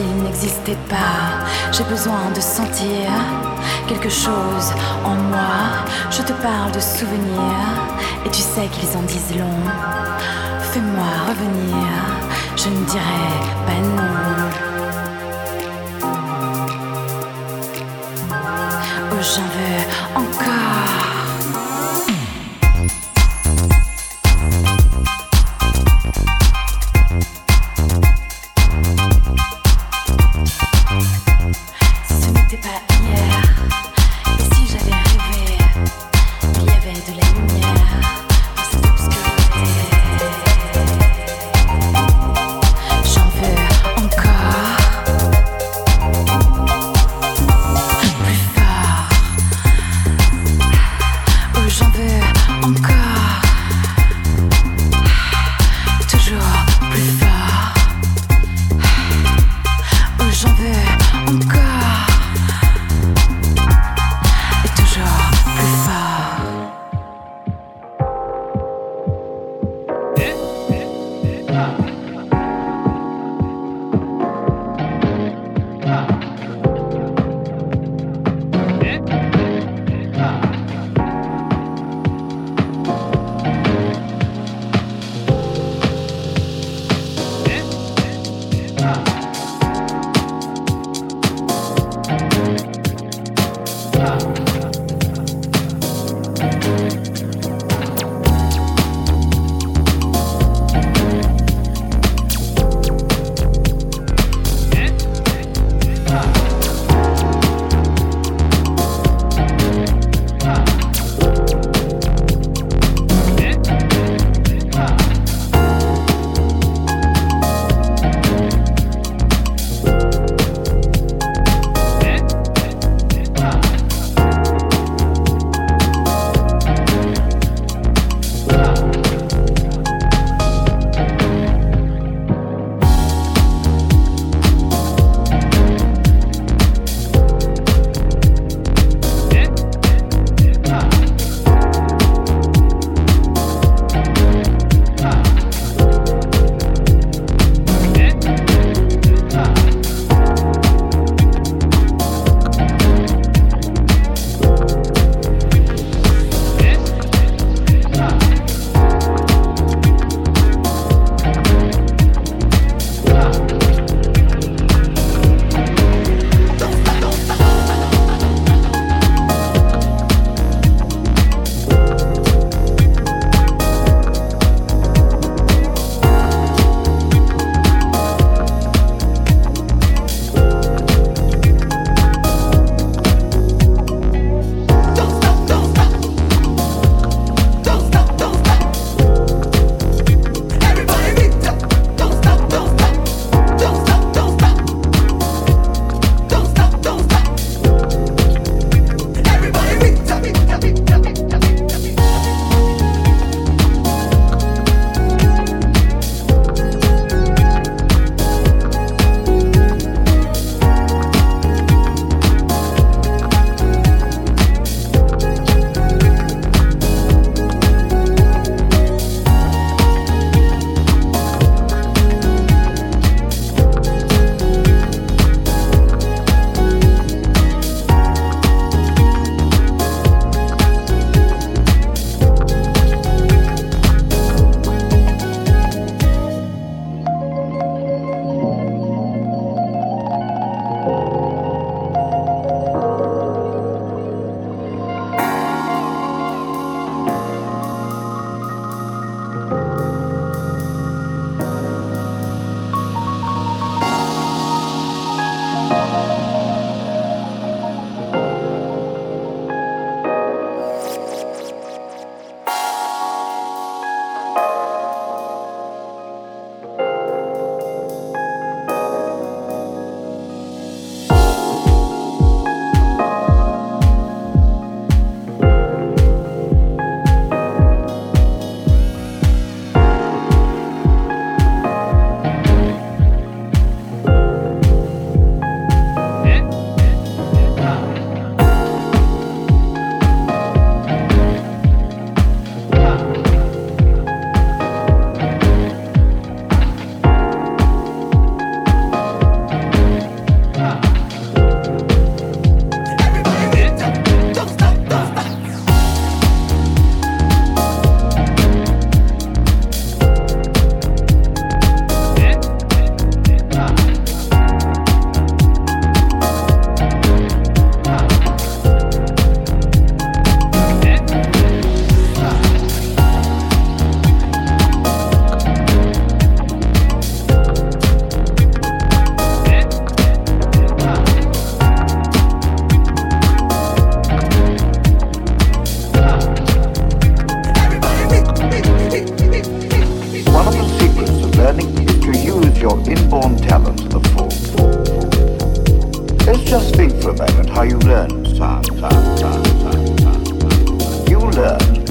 s'il n'existait pas. J'ai besoin de sentir quelque chose en moi. Je te parle de souvenirs et tu sais qu'ils en disent long. Fais-moi revenir, je ne dirai pas non. Oh, j'en veux encore.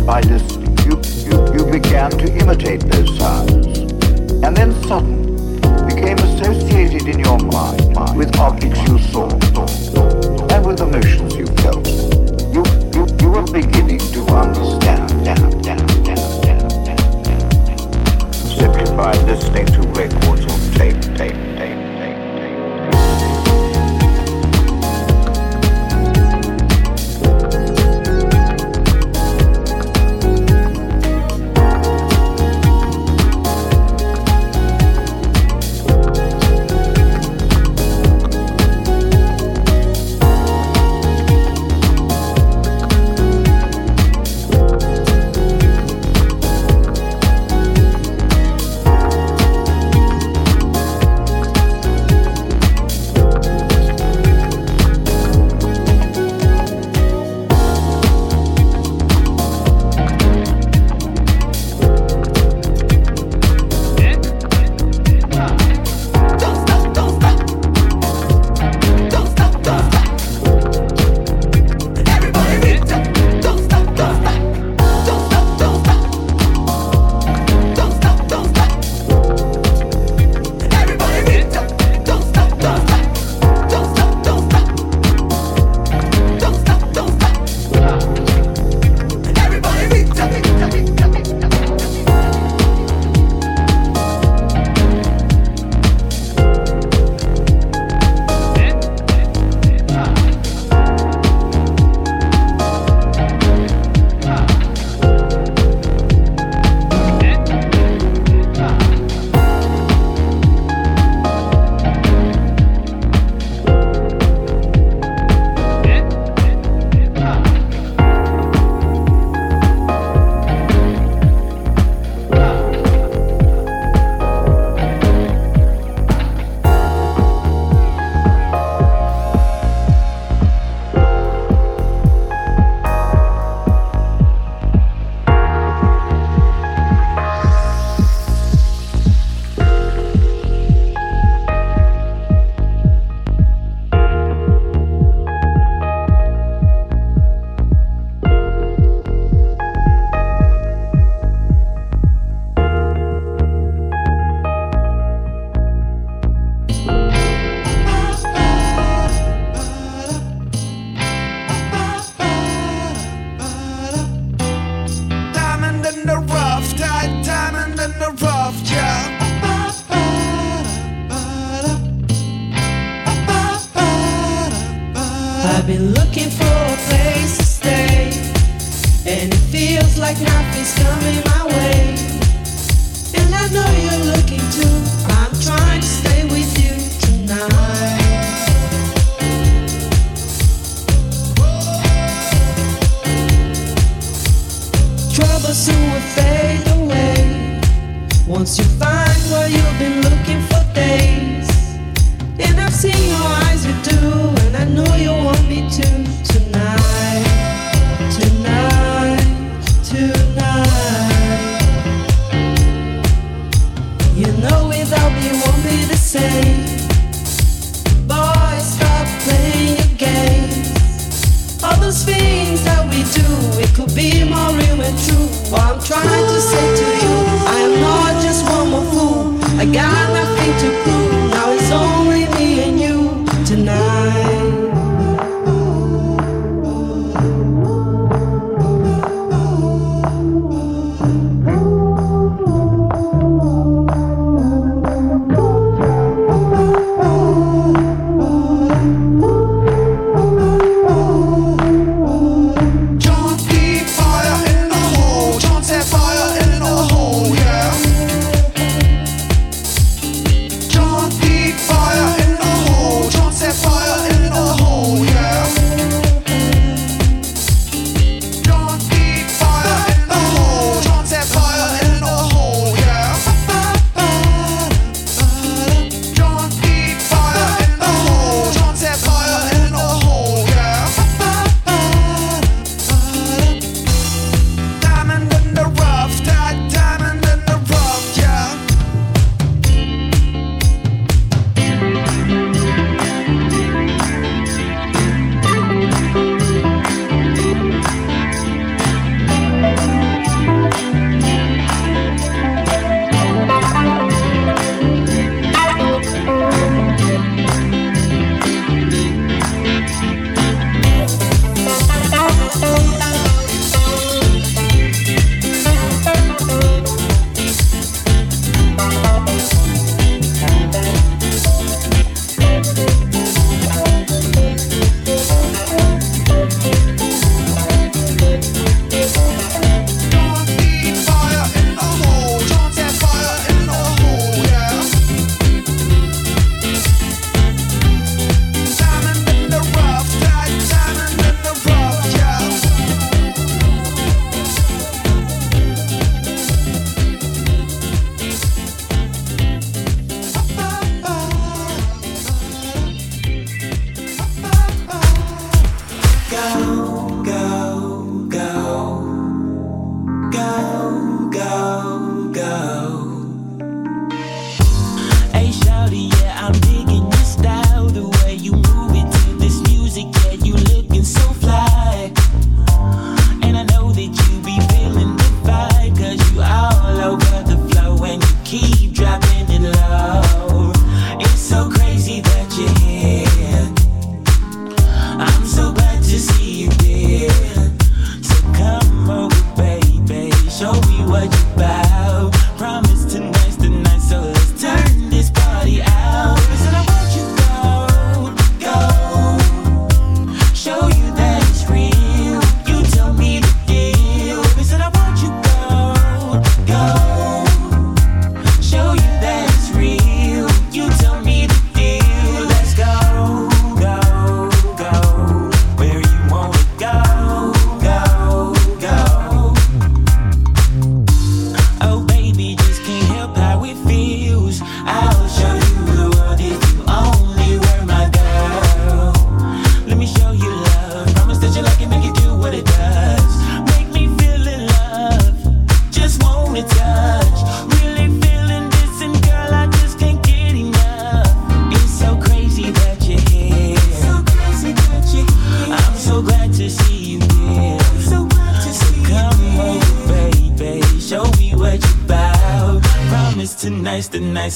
by this, you, you, you began to imitate those sounds. And then suddenly became associated in your mind with objects you saw and with emotions you felt. You, you, you were beginning to understand. Simply by listening to records on tape, tape.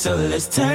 So let's turn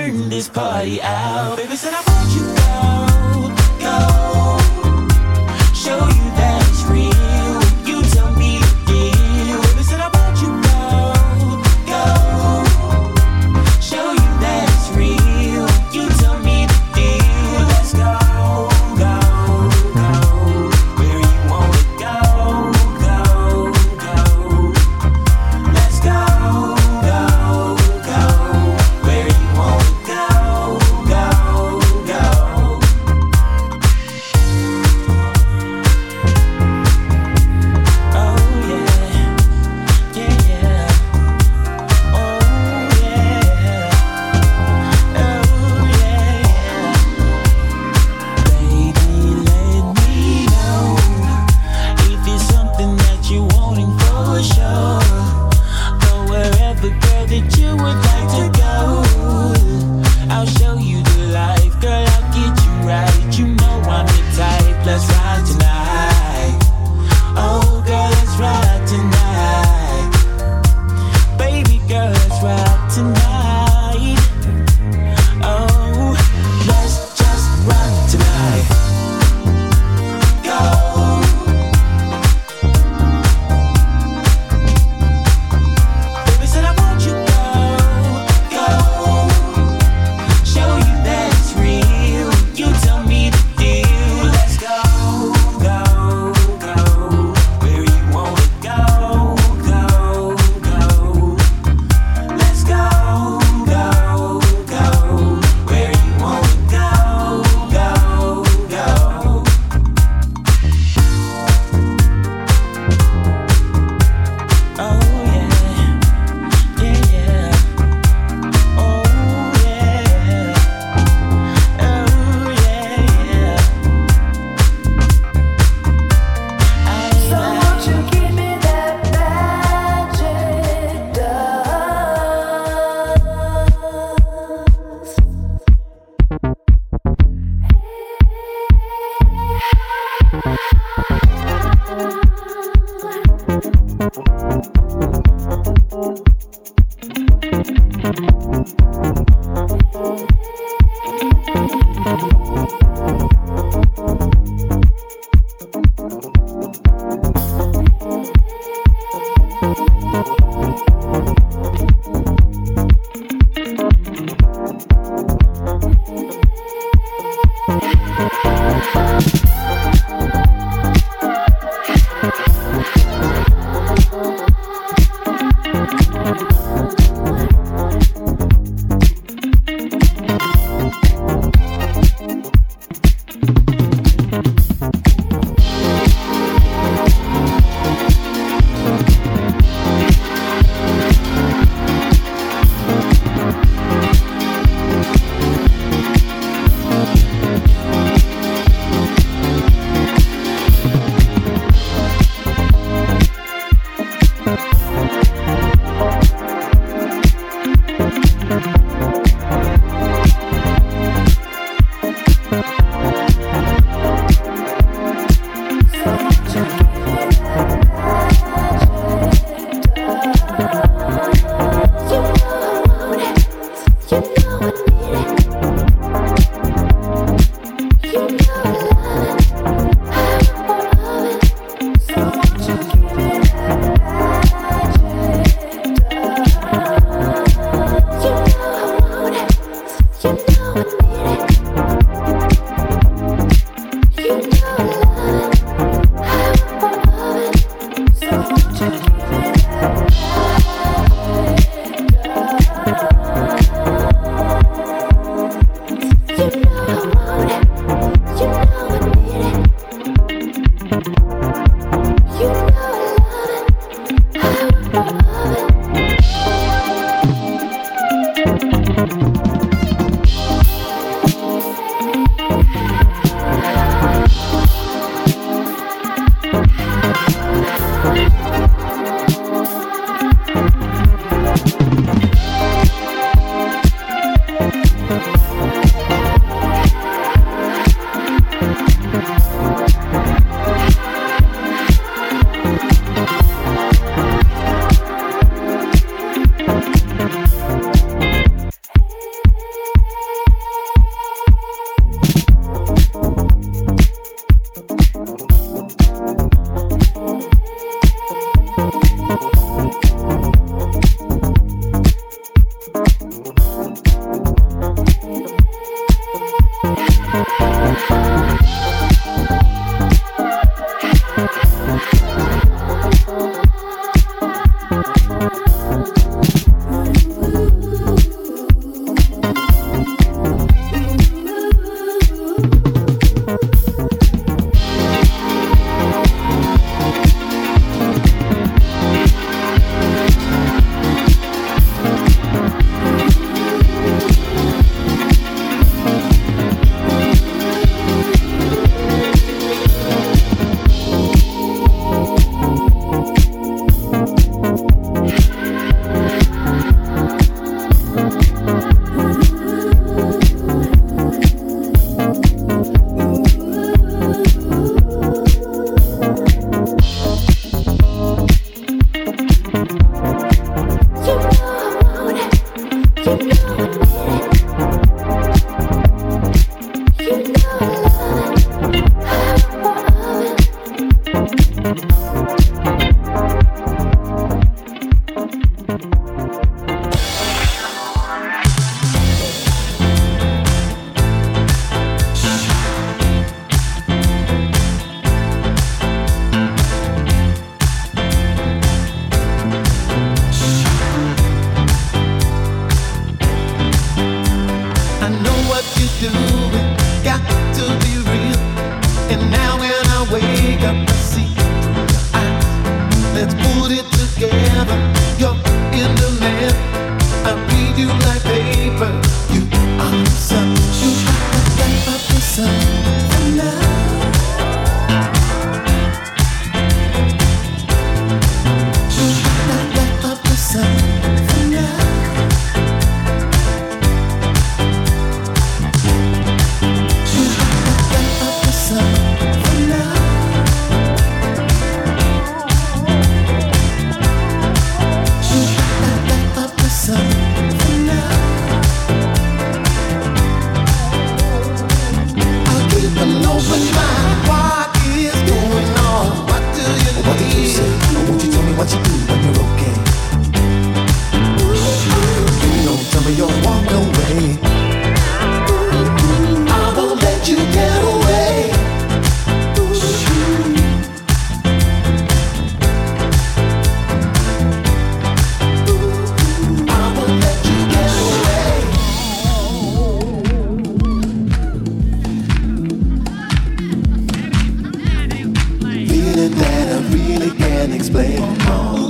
explain all.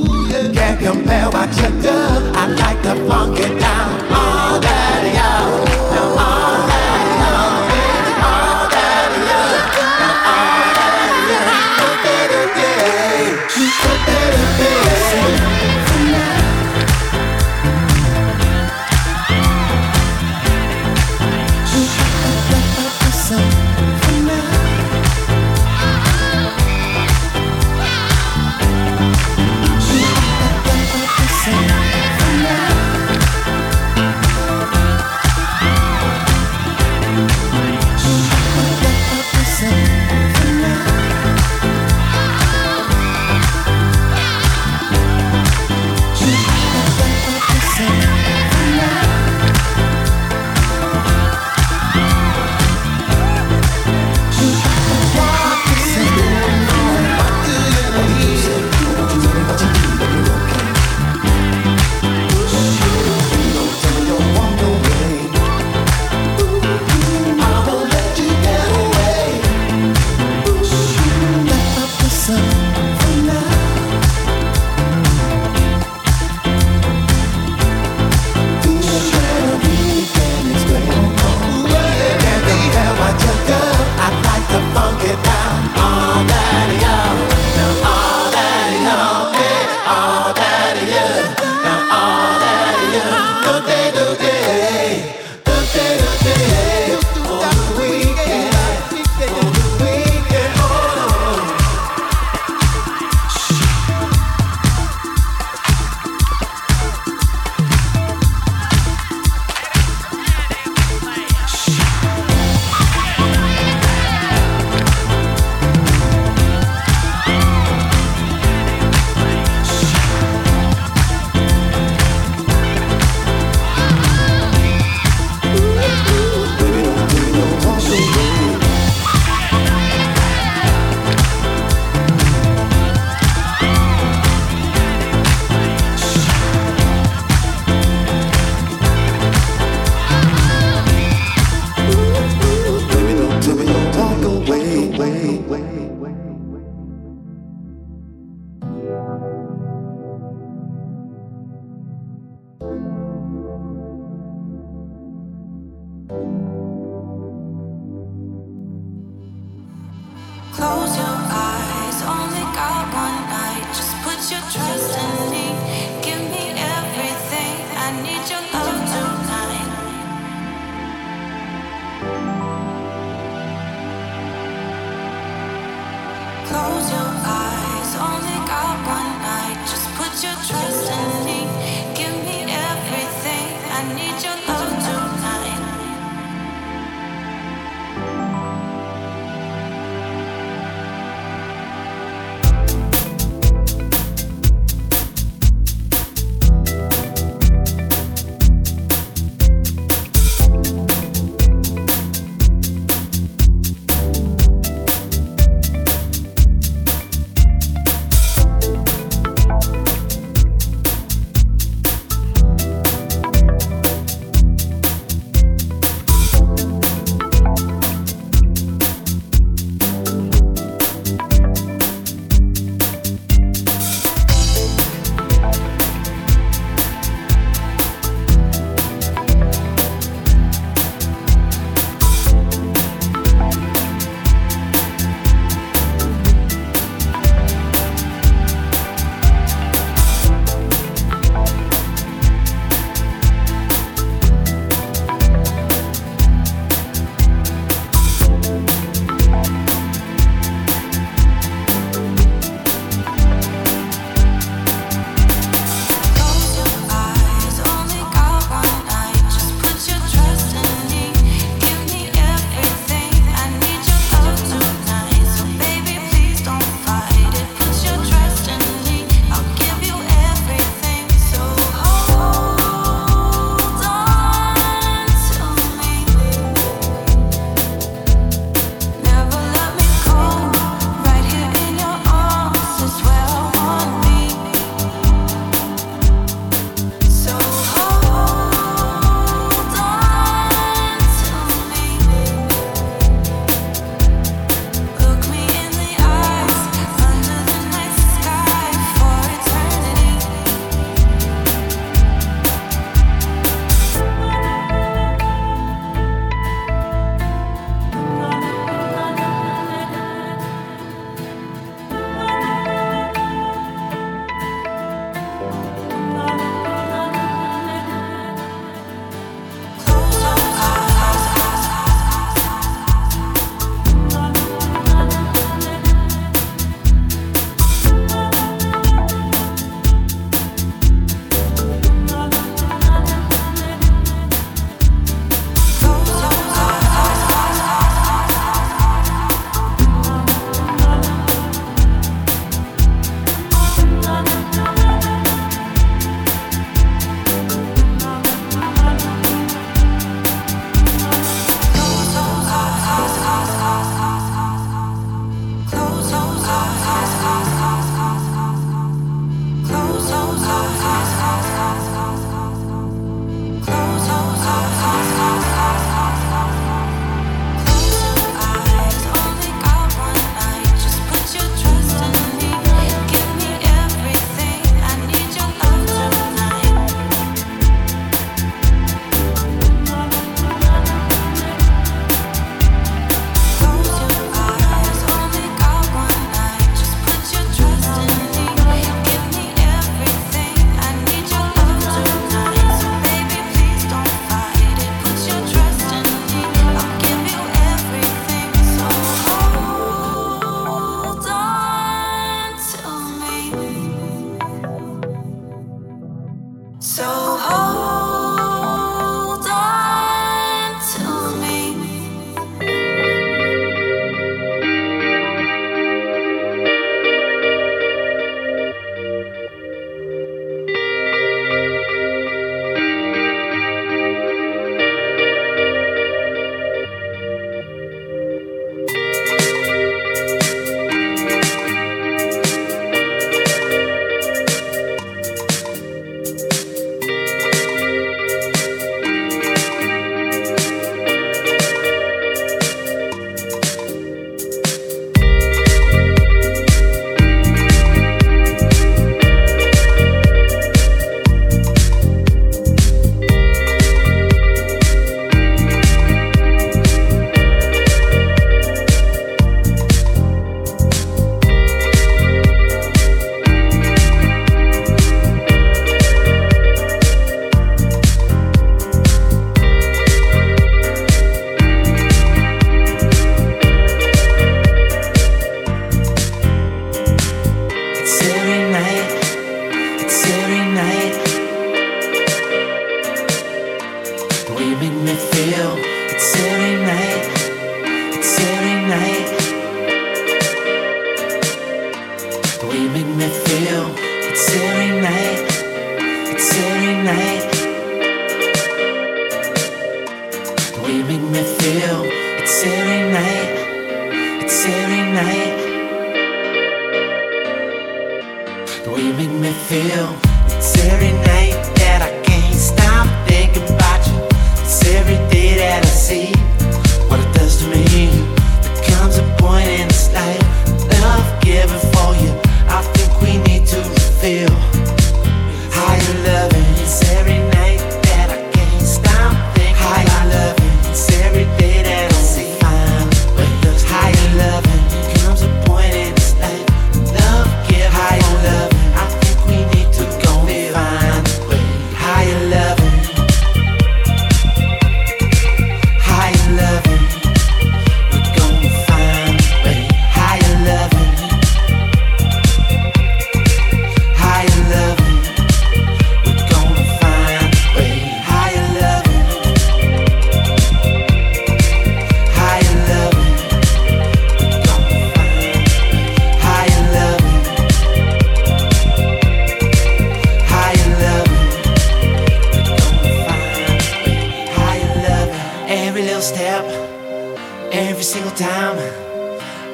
Time.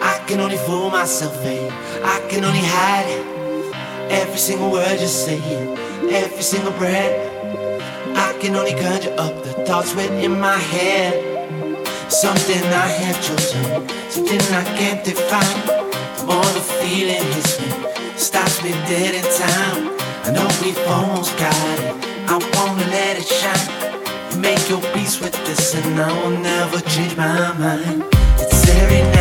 I can only fool myself, babe. I can only hide every single word you say, every single breath. I can only conjure up the thoughts within my head. Something I have chosen, something I can't define. The more the feeling hits me, stops me dead in time. I know we've almost got it. I wanna let it shine. You make your peace with this, and I will never change my mind. It's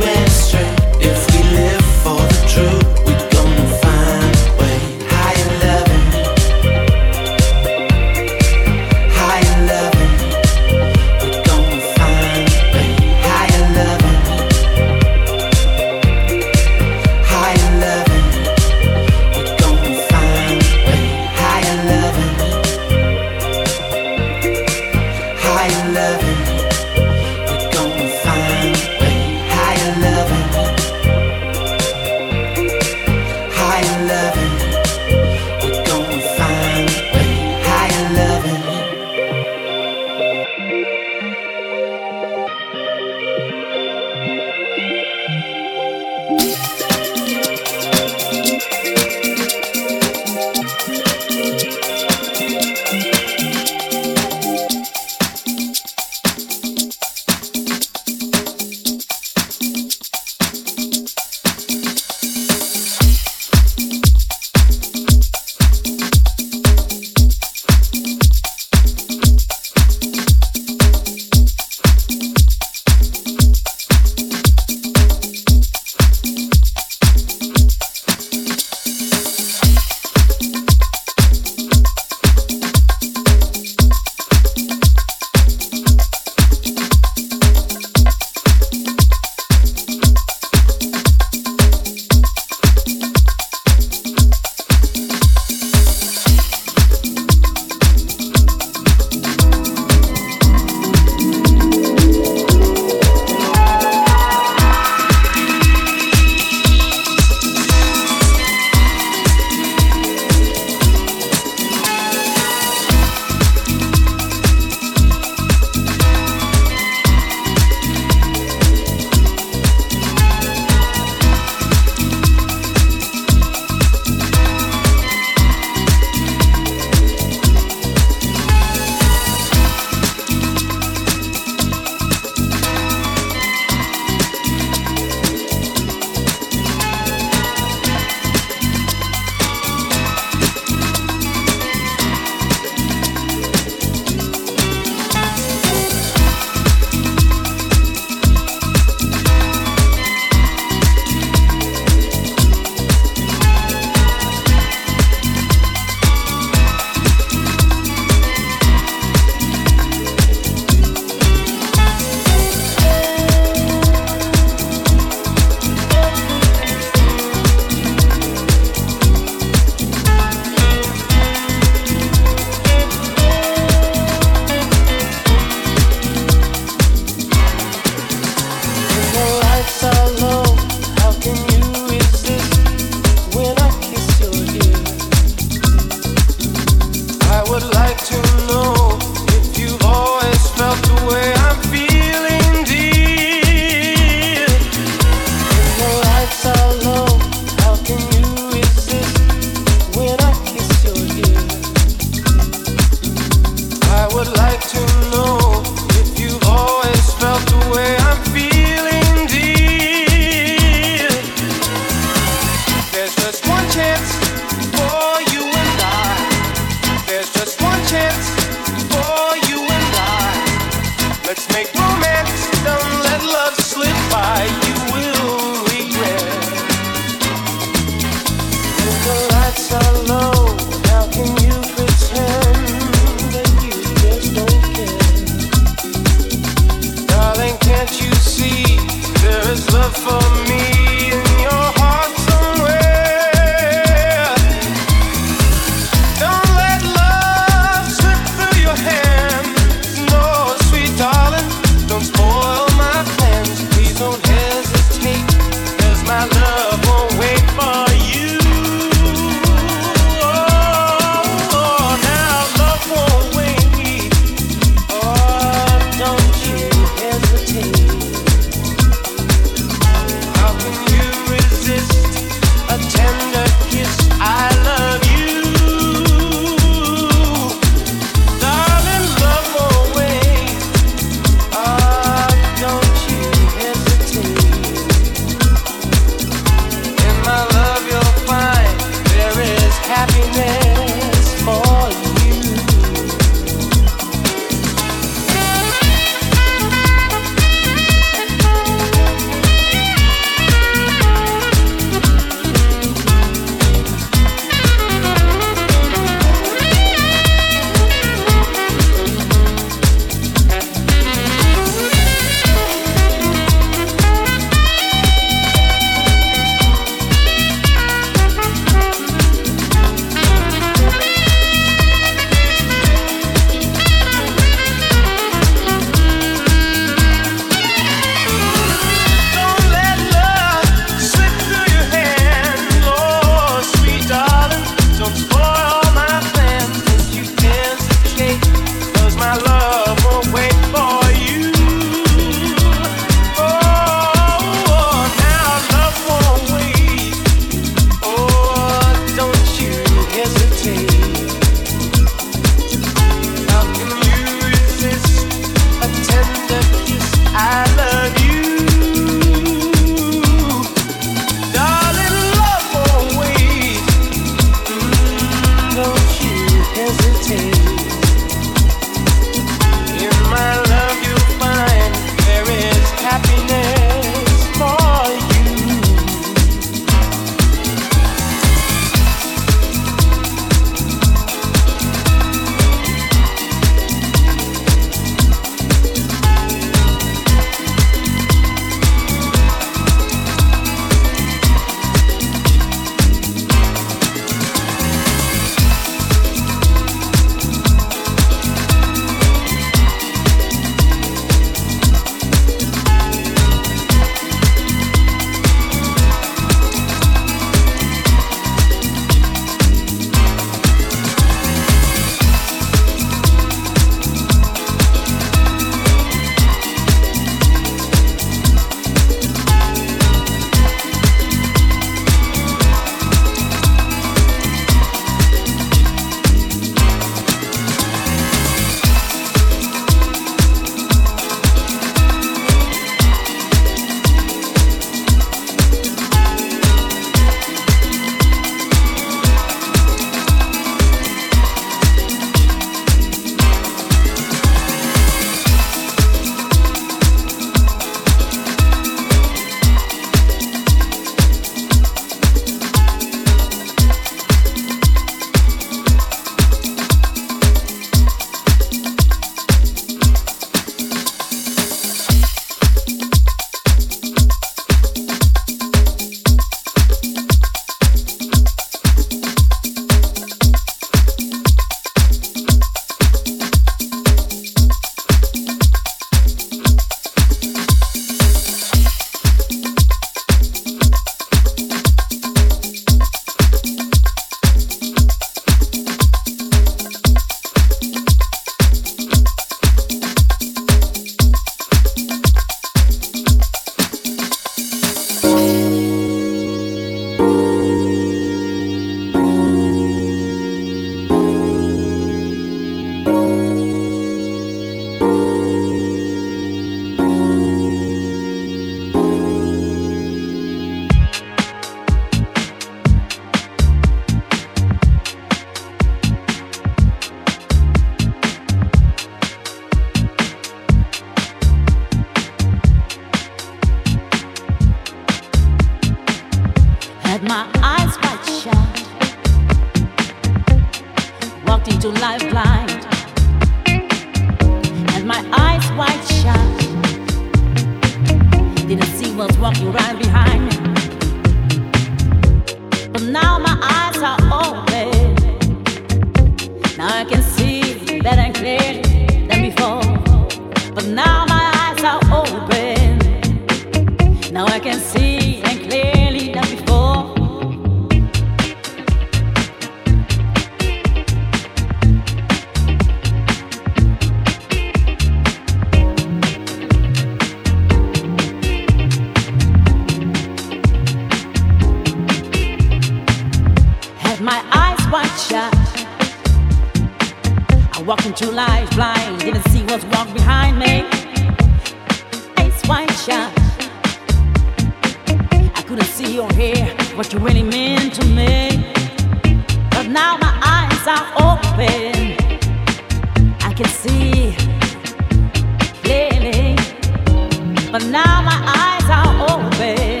my eyes are open.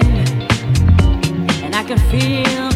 And I can feel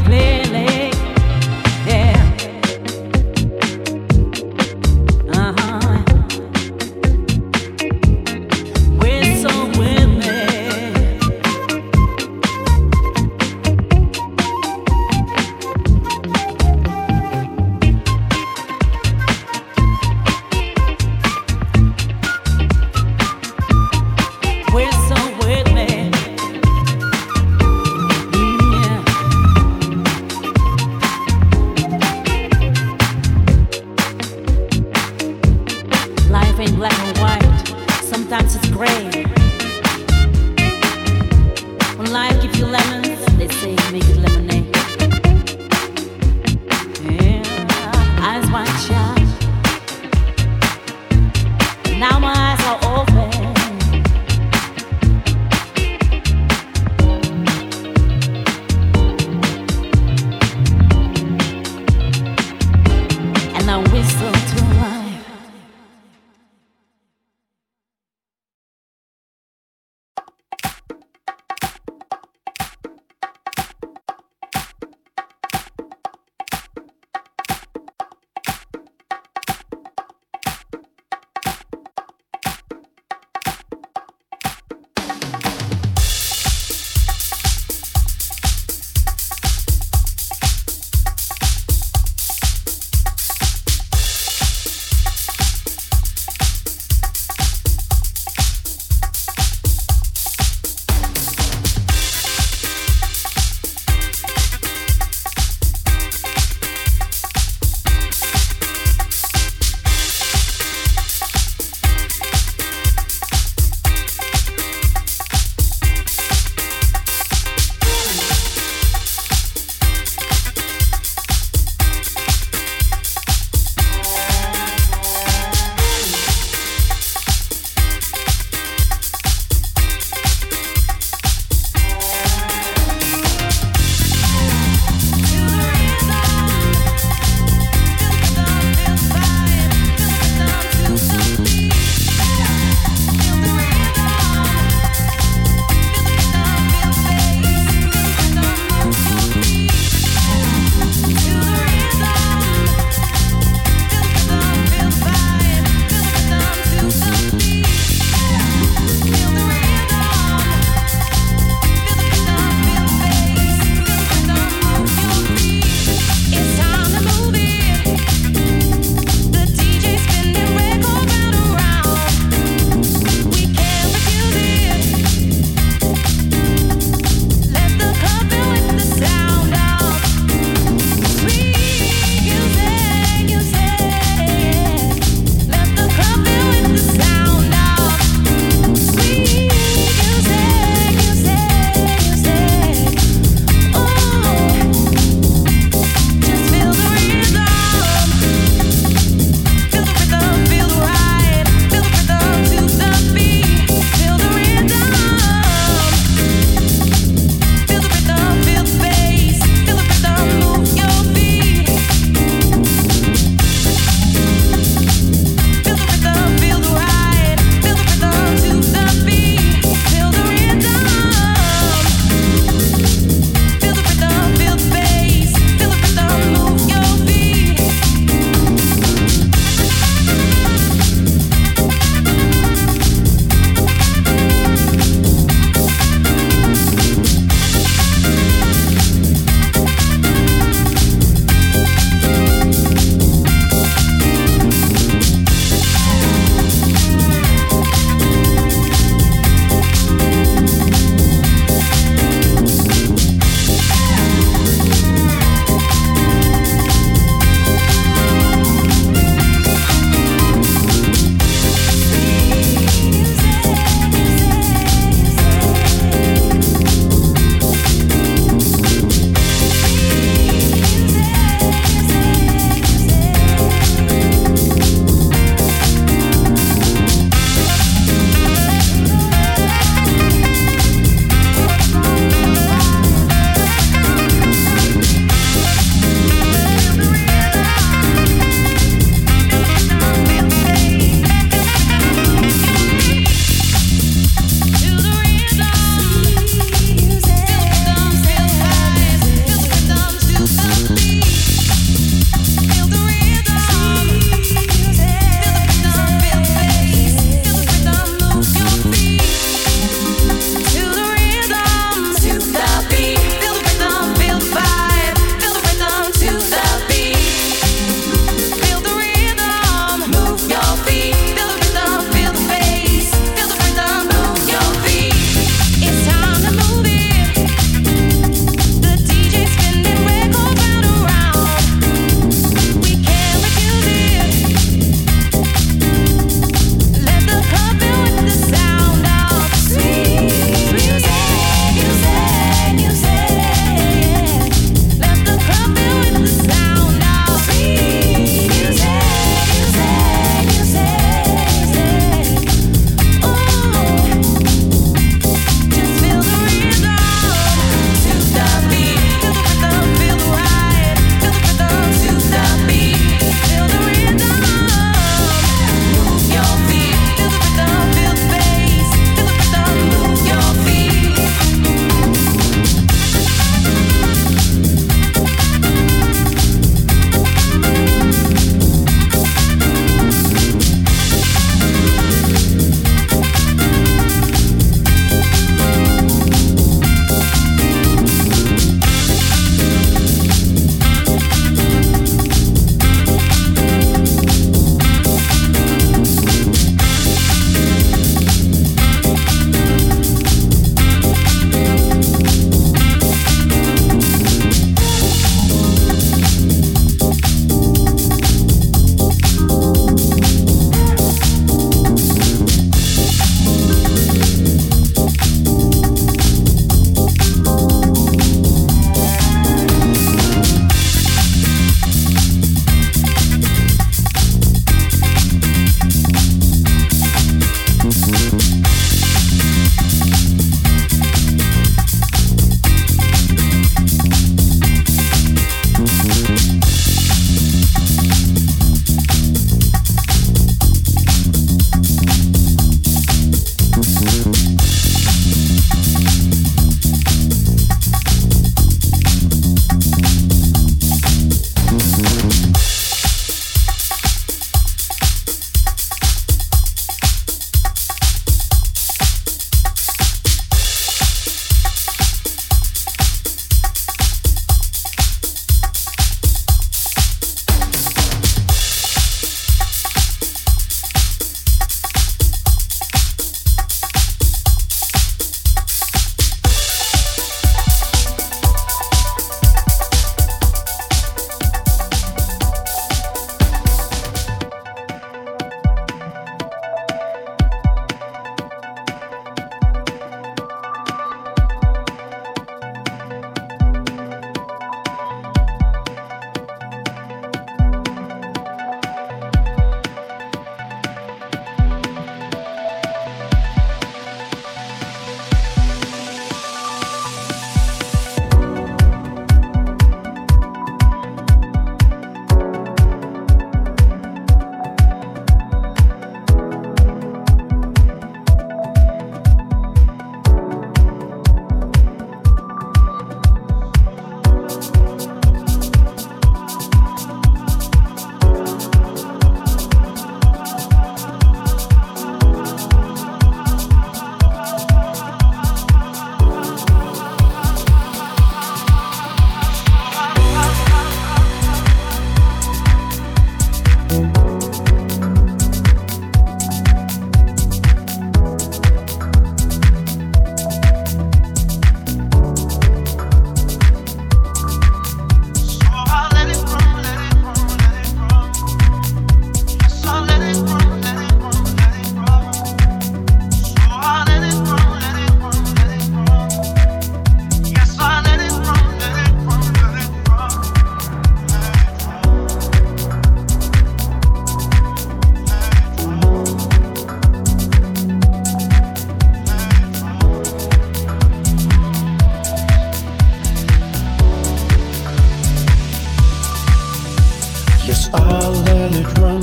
I let it run,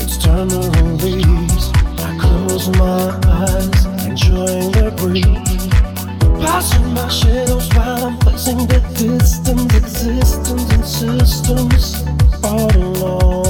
it's time to release. I close my eyes, and join the breeze. Passing my shadows while I'm facing the distance, existence, and systems all alone.